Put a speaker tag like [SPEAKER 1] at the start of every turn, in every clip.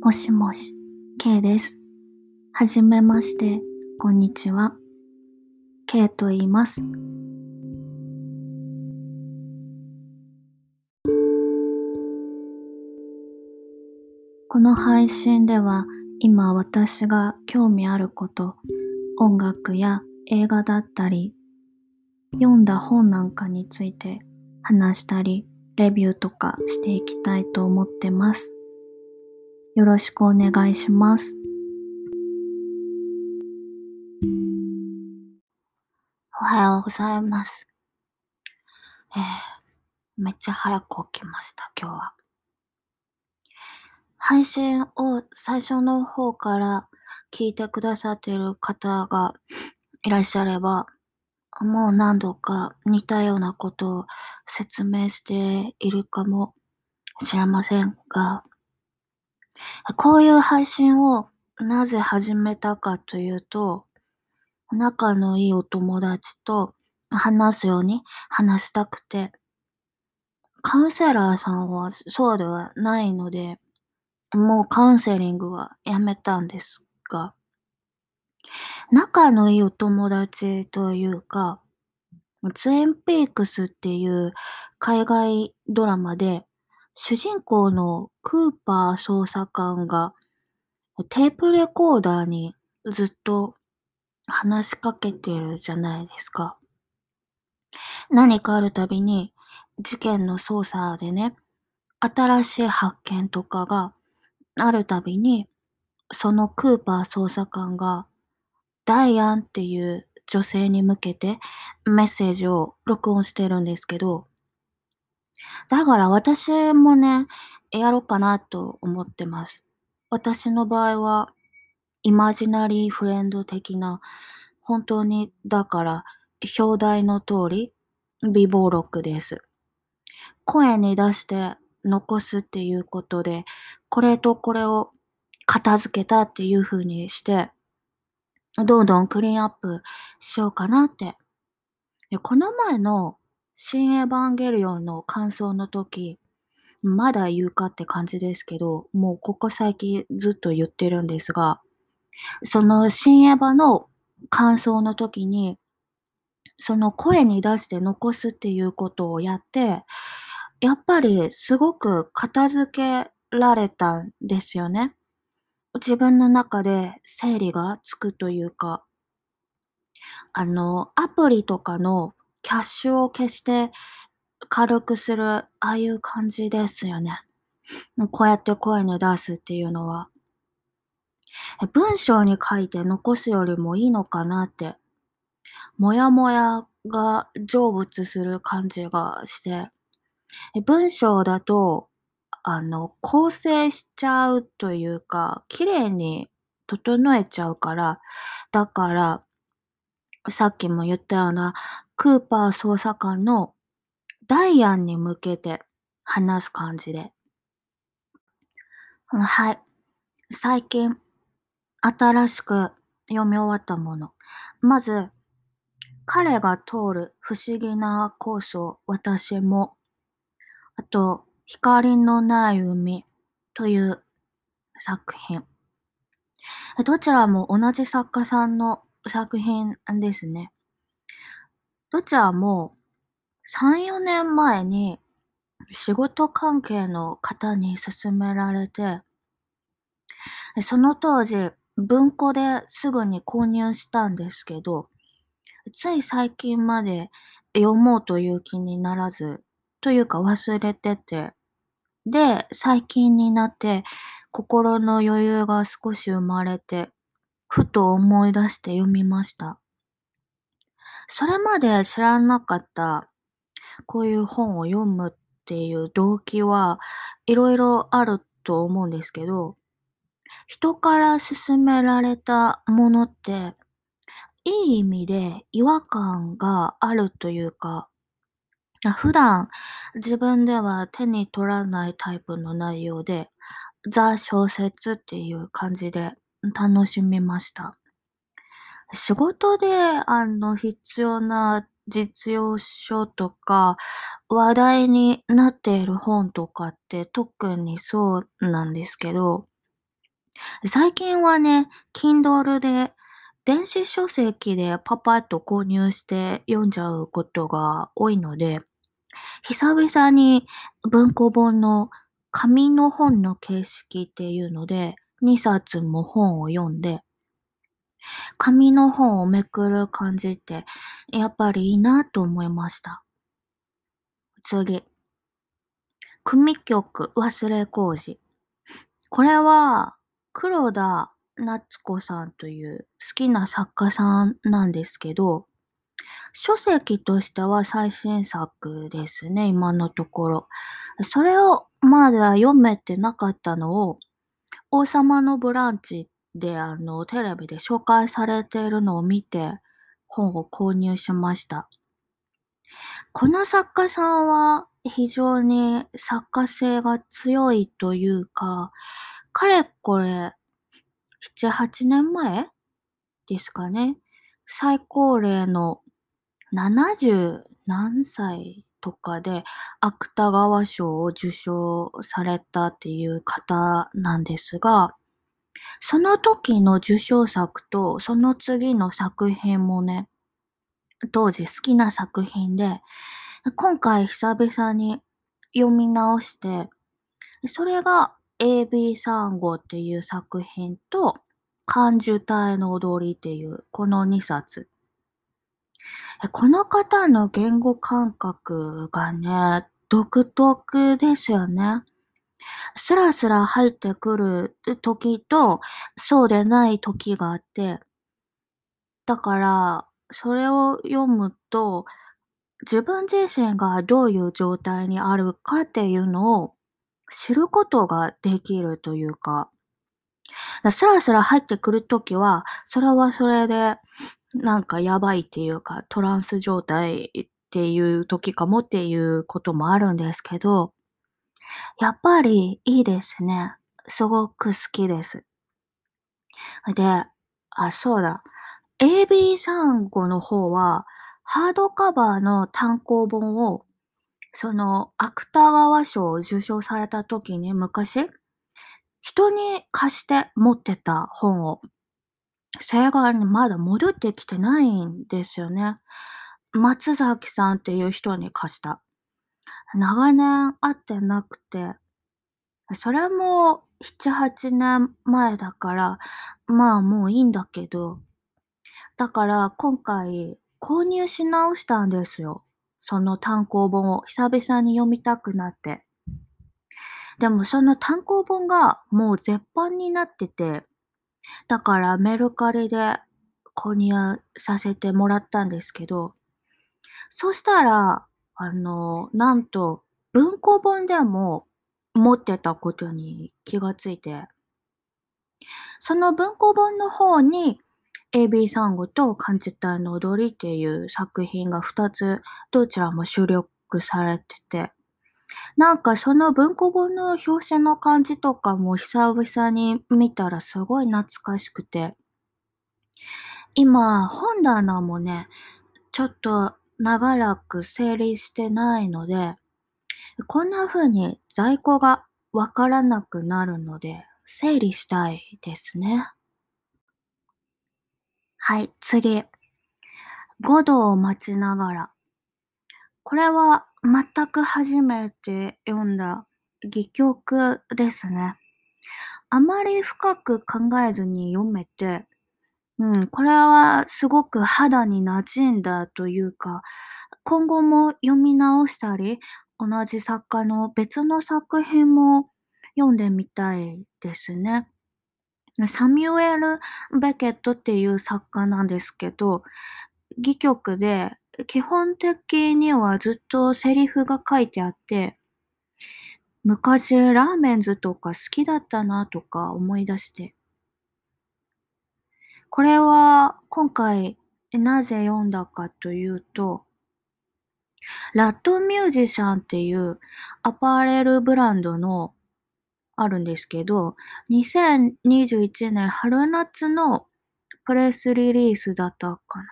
[SPEAKER 1] もしもし、K です。はじめまして、こんにちは。K と言います。この配信では今私が興味あること、音楽や映画だったり、読んだ本なんかについて話したり、レビューとかしていきたいと思ってます。よろしくお願いします。
[SPEAKER 2] おはようございます。えー、めっちゃ早く起きました、今日は。配信を最初の方から聞いてくださっている方がいらっしゃれば、もう何度か似たようなことを説明しているかもしれませんが、こういう配信をなぜ始めたかというと、仲のいいお友達と話すように話したくて、カウンセラーさんはそうではないので、もうカウンセリングはやめたんですが、仲のいいお友達というか、ツインピークスっていう海外ドラマで、主人公のクーパー捜査官がテープレコーダーにずっと話しかけてるじゃないですか。何かあるたびに事件の捜査でね、新しい発見とかがあるたびに、そのクーパー捜査官がダイアンっていう女性に向けてメッセージを録音してるんですけど、だから私もね、やろうかなと思ってます。私の場合は、イマジナリーフレンド的な、本当に、だから、表題の通り、微暴録です。声に出して残すっていうことで、これとこれを片付けたっていう風にして、どんどんクリーンアップしようかなって。この前の新エヴァンゲリオンの感想の時、まだ言うかって感じですけど、もうここ最近ずっと言ってるんですが、その新エヴァの感想の時に、その声に出して残すっていうことをやって、やっぱりすごく片付けられたんですよね。自分の中で整理がつくというか、あの、アプリとかのキャッシュを消して軽くする、ああいう感じですよね。こうやって声に出すっていうのは。文章に書いて残すよりもいいのかなって、もやもやが成仏する感じがして、文章だとあの、構成しちゃうというか、綺麗に整えちゃうから、だから、さっきも言ったような、クーパー捜査官のダイアンに向けて話す感じで。はい。最近、新しく読み終わったもの。まず、彼が通る不思議なコースを私も。あと、光のない海という作品。どちらも同じ作家さんの作品ですね。どちらも3、4年前に仕事関係の方に勧められて、その当時文庫ですぐに購入したんですけど、つい最近まで読もうという気にならず、というか忘れてて、で、最近になって心の余裕が少し生まれて、ふと思い出して読みました。それまで知らなかったこういう本を読むっていう動機はいろいろあると思うんですけど、人から勧められたものって、いい意味で違和感があるというか、普段自分では手に取らないタイプの内容で、ザ小説っていう感じで楽しみました。仕事であの必要な実用書とか話題になっている本とかって特にそうなんですけど、最近はね、Kindle で電子書籍でパパッと購入して読んじゃうことが多いので、久々に文庫本の紙の本の形式っていうので、2冊も本を読んで、紙の本をめくる感じって、やっぱりいいなと思いました。次。組曲忘れ工事。これは、黒田夏子さんという好きな作家さんなんですけど、書籍としては最新作ですね、今のところ。それをまだ読めてなかったのを、王様のブランチであの、テレビで紹介されているのを見て、本を購入しました。この作家さんは非常に作家性が強いというか、かれこれ、7、8年前ですかね。最高齢の70何歳とかで芥川賞を受賞されたっていう方なんですが、その時の受賞作とその次の作品もね、当時好きな作品で、今回久々に読み直して、それが AB 3号っていう作品と、漢受体の踊りっていうこの2冊。この方の言語感覚がね、独特ですよね。スラスラ入ってくる時と、そうでない時があって、だから、それを読むと、自分自身がどういう状態にあるかっていうのを知ることができるというか、スラスラ入ってくるときは、それはそれで、なんかやばいっていうか、トランス状態っていう時かもっていうこともあるんですけど、やっぱりいいですね。すごく好きです。で、あ、そうだ。AB35 の方は、ハードカバーの単行本をその芥川賞を受賞された時に昔、人に貸して持ってた本を、それがまだ戻ってきてないんですよね。松崎さんっていう人に貸した。長年会ってなくて、それも7、8年前だから、まあもういいんだけど、だから今回購入し直したんですよ。その単行本を久々に読みたくなって。でもその単行本がもう絶版になってて、だからメルカリで購入させてもらったんですけど、そしたら、あの、なんと文庫本でも持ってたことに気がついて、その文庫本の方に AB サンゴと感じたの踊りっていう作品が2つどちらも収録されてて、なんかその文庫本の表紙の感じとかも久々に見たらすごい懐かしくて、今本棚もね、ちょっと長らく整理してないので、こんな風に在庫がわからなくなるので、整理したいですね。はい、次。5度を待ちながら。これは全く初めて読んだ戯曲ですね。あまり深く考えずに読めて、うん、これはすごく肌に馴染んだというか、今後も読み直したり、同じ作家の別の作品も読んでみたいですね。サミュエル・ベケットっていう作家なんですけど、戯曲で基本的にはずっとセリフが書いてあって、昔ラーメンズとか好きだったなとか思い出して。これは今回なぜ読んだかというと、ラットミュージシャンっていうアパレルブランドのあるんですけど、2021年春夏のプレスリリースだったかな。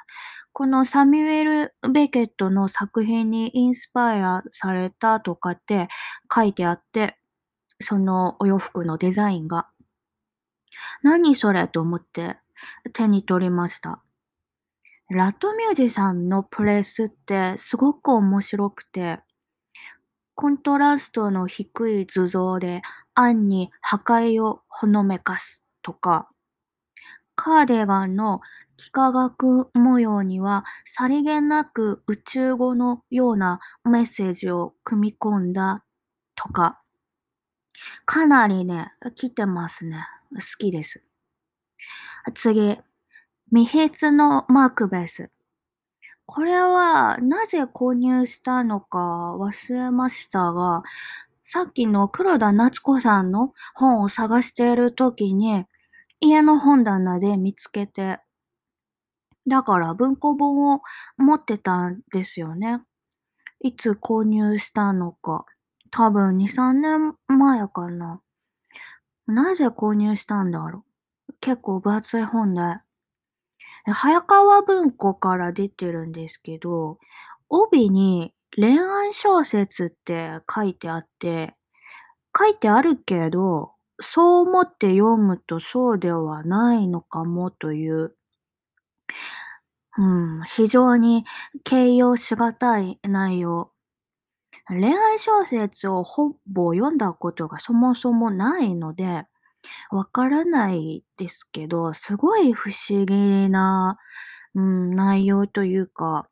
[SPEAKER 2] このサミュエル・ベケットの作品にインスパイアされたとかって書いてあって、そのお洋服のデザインが。何それと思って手に取りました。ラットミュージさんのプレスってすごく面白くて、コントラストの低い図像で暗に破壊をほのめかすとか、カーディガンの幾何学模様にはさりげなく宇宙語のようなメッセージを組み込んだとか、かなりね、来てますね。好きです。次、未筆のマークベース。これはなぜ購入したのか忘れましたが、さっきの黒田夏子さんの本を探している時に、家の本棚で見つけて、だから文庫本を持ってたんですよね。いつ購入したのか。多分2、3年前かな。なぜ購入したんだろう。結構分厚い本で。早川文庫から出てるんですけど、帯に恋愛小説って書いてあって、書いてあるけど、そう思って読むとそうではないのかもという、うん、非常に形容しがたい内容。恋愛小説をほぼ読んだことがそもそもないので、わからないですけど、すごい不思議な、うん、内容というか、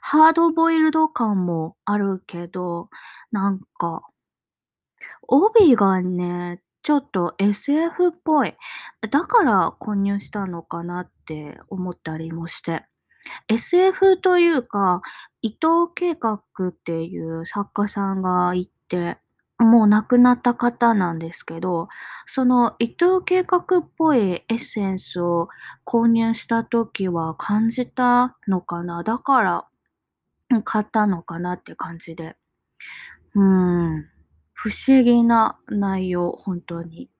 [SPEAKER 2] ハードボイルド感もあるけど、なんか、帯がね、ちょっと SF っぽい。だから購入したのかなって思ったりもして。SF というか、伊藤計画っていう作家さんがいて、もう亡くなった方なんですけど、その伊藤計画っぽいエッセンスを購入した時は感じたのかな？だから、買ったのかなって感じで。うん。不思議な内容、本当に。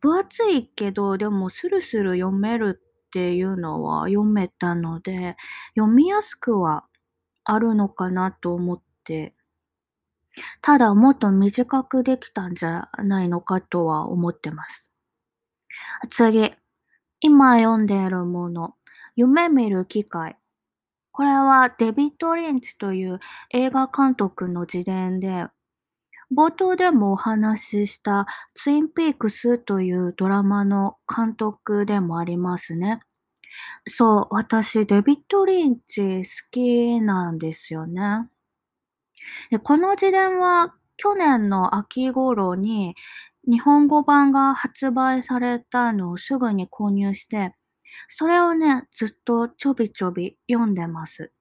[SPEAKER 2] 分厚いけど、でもスルスル読めるっていうのは読めたので、読みやすくはあるのかなと思って、ただもっと短くできたんじゃないのかとは思ってます。次、今読んでいるもの、夢見る機会。これはデビッド・リンチという映画監督の自伝で、冒頭でもお話ししたツインピークスというドラマの監督でもありますね。そう、私デビッド・リンチ好きなんですよね。でこの自伝は去年の秋頃に日本語版が発売されたのをすぐに購入して、それをね、ずっとちょびちょび読んでます。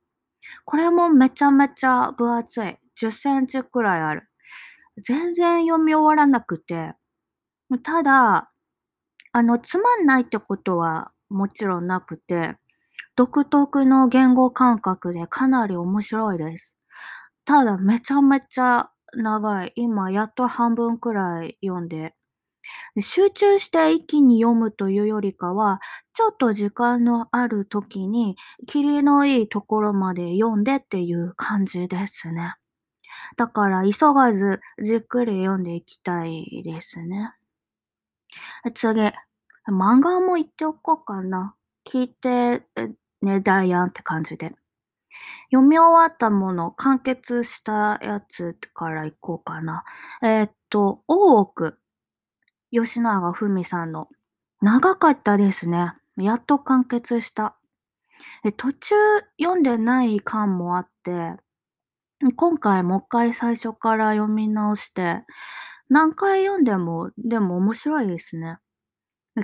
[SPEAKER 2] これもめちゃめちゃ分厚い。10センチくらいある。全然読み終わらなくて。ただ、あの、つまんないってことはもちろんなくて、独特の言語感覚でかなり面白いです。ただ、めちゃめちゃ長い。今、やっと半分くらい読んで。集中して一気に読むというよりかは、ちょっと時間のある時に、キリのいいところまで読んでっていう感じですね。だから、急がずじっくり読んでいきたいですね。次、漫画も言っておこうかな。聞いてね、ダイアンって感じで。読み終わったもの、完結したやつからいこうかな。えー、っと、大奥。吉永文さんの。長かったですね。やっと完結した。で途中読んでない感もあって、今回もう一回最初から読み直して、何回読んでも、でも面白いですね。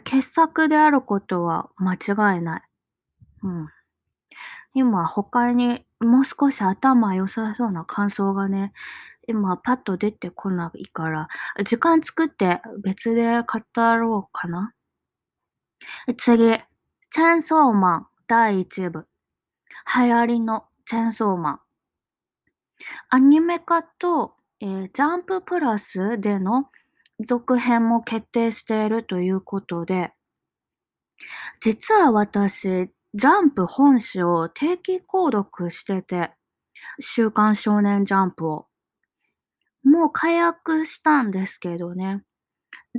[SPEAKER 2] 傑作であることは間違いない。うん。今他にもう少し頭良さそうな感想がね、今パッと出てこないから、時間作って別で語ろうかな。次、チェンソーマン第1部。流行りのチェンソーマン。アニメ化と、えー、ジャンププラスでの続編も決定しているということで、実は私、ジャンプ本誌を定期購読してて、週刊少年ジャンプを。もう解約したんですけどね。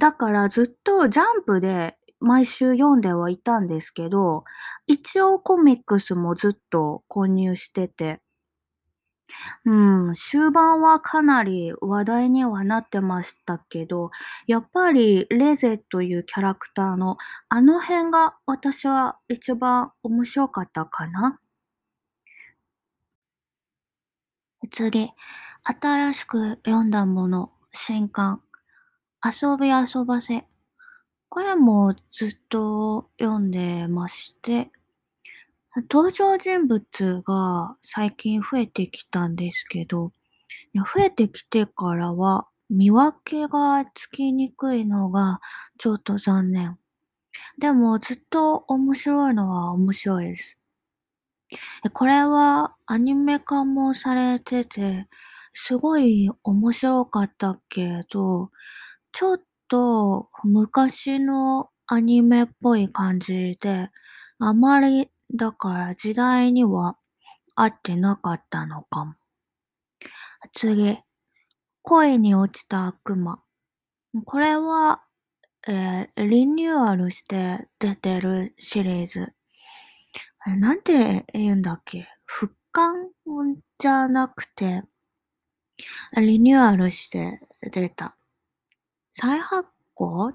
[SPEAKER 2] だからずっとジャンプで毎週読んではいたんですけど、一応コミックスもずっと購入してて。うん、終盤はかなり話題にはなってましたけど、やっぱりレゼというキャラクターのあの辺が私は一番面白かったかな？次、新しく読んだもの、新刊。遊び遊ばせ。これもずっと読んでまして、登場人物が最近増えてきたんですけど、増えてきてからは見分けがつきにくいのがちょっと残念。でもずっと面白いのは面白いです。これはアニメ化もされてて、すごい面白かったけど、ちょっと昔のアニメっぽい感じで、あまりだから時代には合ってなかったのかも。次、恋に落ちた悪魔。これは、えーリニューアルして出てるシリーズ。なんて言うんだっけ？復刊じゃなくて、リニューアルして出た。再発行？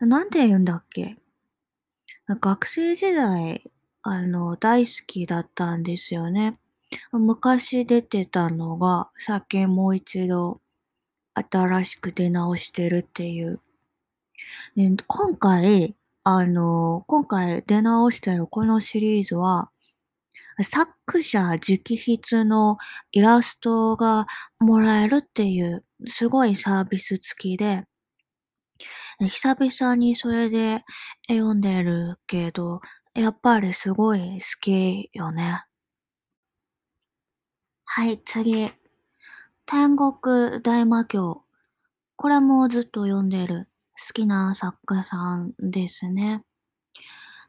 [SPEAKER 2] なんて言うんだっけ？学生時代、あの、大好きだったんですよね。昔出てたのが、最近もう一度新しく出直してるっていう。で、今回、あの、今回出直してるこのシリーズは、作者直筆のイラストがもらえるっていう、すごいサービス付きで、久々にそれで読んでるけど、やっぱりすごい好きよね。はい、次。天国大魔教。これもずっと読んでる好きな作家さんですね。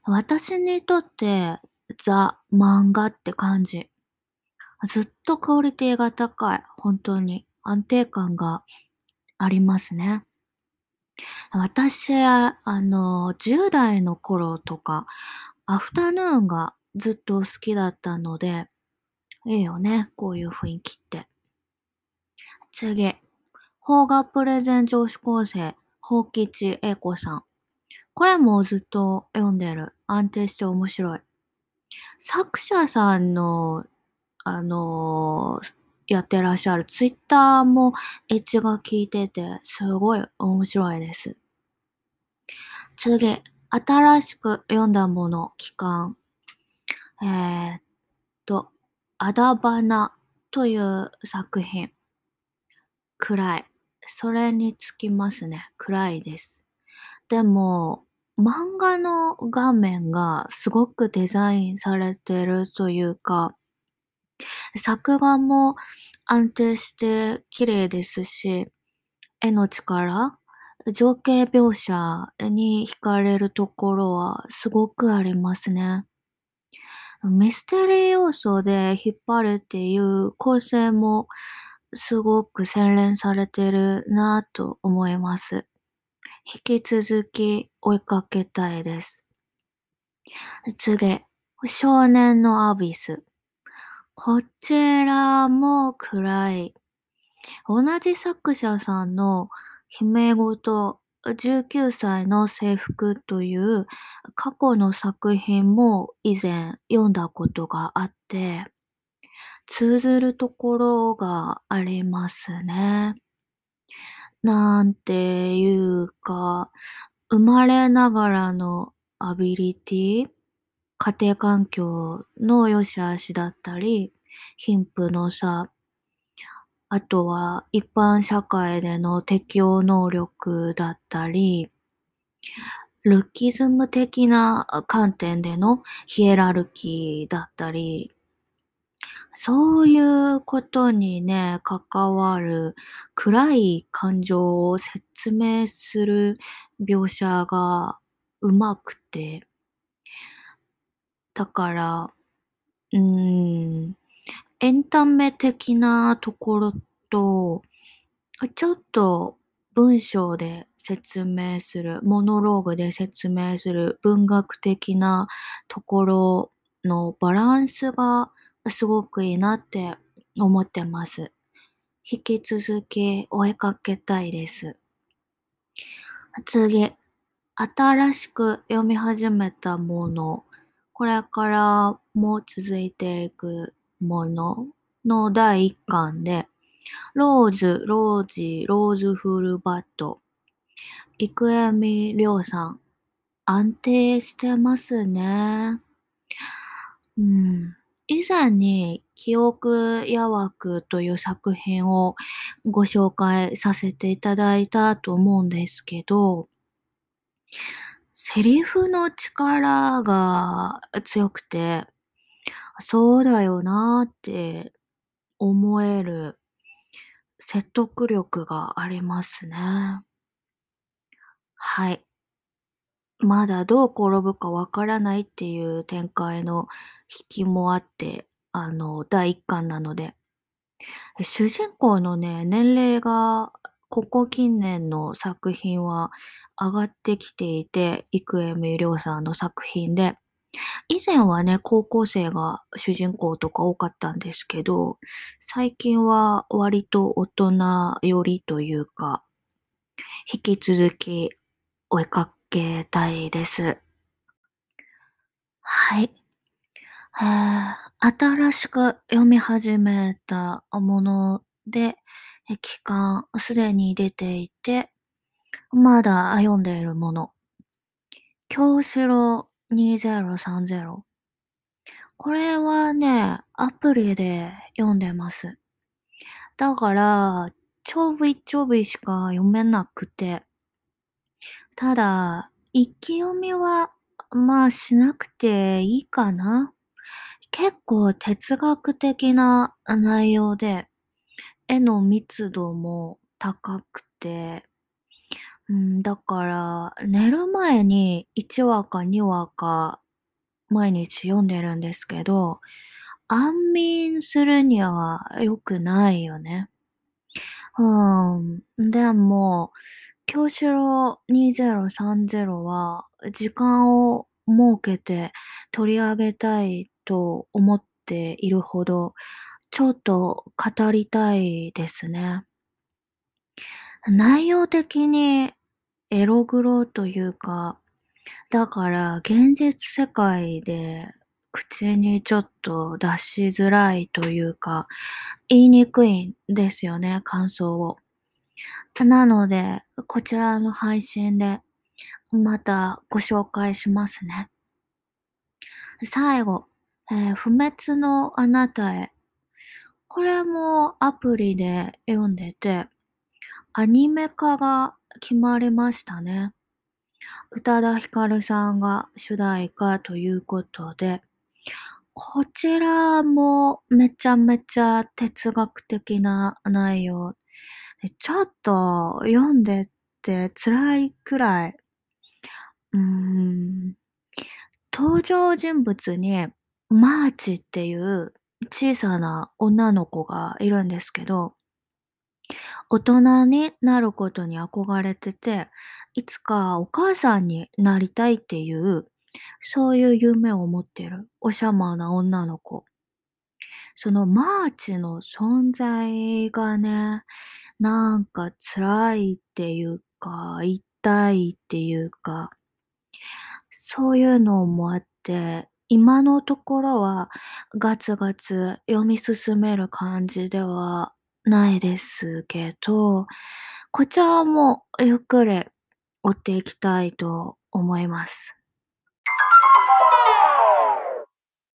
[SPEAKER 2] 私にとってザ・漫画って感じ。ずっとクオリティが高い。本当に安定感がありますね。私、あの、10代の頃とか、アフタヌーンがずっと好きだったので、いいよね、こういう雰囲気って。次。邦画プレゼン女子高生、宝吉英子さん。これもずっと読んでる。安定して面白い。作者さんの、あのーやってらっしゃるツイッターもエッジが効いてて、すごい面白いです。次、新しく読んだもの、期間。えー、っと、あだばなという作品。暗い。それにつきますね。暗いです。でも、漫画の画面がすごくデザインされてるというか、作画も安定して綺麗ですし、絵の力、情景描写に惹かれるところはすごくありますね。ミステリー要素で引っ張るっていう構成もすごく洗練されてるなぁと思います。引き続き追いかけたいです。次、少年のアビス。こちらも暗い。同じ作者さんの姫ごと19歳の制服という過去の作品も以前読んだことがあって、通ずるところがありますね。なんていうか、生まれながらのアビリティ、家庭環境の良し悪しだったり、貧富の差、あとは一般社会での適応能力だったり、ルッキズム的な観点でのヒエラルキーだったり、そういうことにね、関わる暗い感情を説明する描写がうまくて、だから、うーん、エンタメ的なところと、ちょっと文章で説明する、モノローグで説明する文学的なところのバランスがすごくいいなって思ってます。引き続き追いかけたいです。次、新しく読み始めたもの、これからも続いていくものの第一巻で、ローズ、ロージ、ローズフルバット。生恵りょうさん。安定してますね。うん。以前に記憶やわくという作品をご紹介させていただいたと思うんですけど、セリフの力が強くて、そうだよなって思える説得力がありますね。はい。まだどう転ぶかわからないっていう展開の引きもあって、あの、第1巻なので。主人公のね、年齢がここ近年の作品は上がってきていて、生恵りょうさんの作品で、以前はね、高校生が主人公とか多かったんですけど、最近は割と大人寄りというか、引き続き追いかけたいです。はい。えー、新しく読み始めたもので、期間すでに出ていて、まだ読んでいるもの。京志郎2030。これはね、アプリで読んでます。だから、ちょびちょびしか読めなくて。ただ、一気読みは、まあしなくていいかな。結構哲学的な内容で、絵の密度も高くて、うん、だから、寝る前に1話か2話か毎日読んでるんですけど、安眠するには良くないよね。うん。でも、京志郎2030は時間を設けて取り上げたいと思っているほど、ちょっと語りたいですね。内容的にエログロというか、だから現実世界で口にちょっと出しづらいというか、言いにくいんですよね、感想を。なので、こちらの配信でまたご紹介しますね。最後、えー、不滅のあなたへ。これもアプリで読んでて、アニメ化が決まりましたね。宇多田ヒカルさんが主題歌ということで、こちらもめちゃめちゃ哲学的な内容。ちょっと読んでって辛いくらい、うーん、登場人物にマーチっていう小さな女の子がいるんですけど、大人になることに憧れてて、いつかお母さんになりたいっていう、そういう夢を持ってるおしゃまな女の子。そのマーチの存在がね、なんか辛いっていうか、痛いっていうか、そういうのもあって、今のところはガツガツ読み進める感じではないですけど、こちらもゆっくり追っていきたいと思います。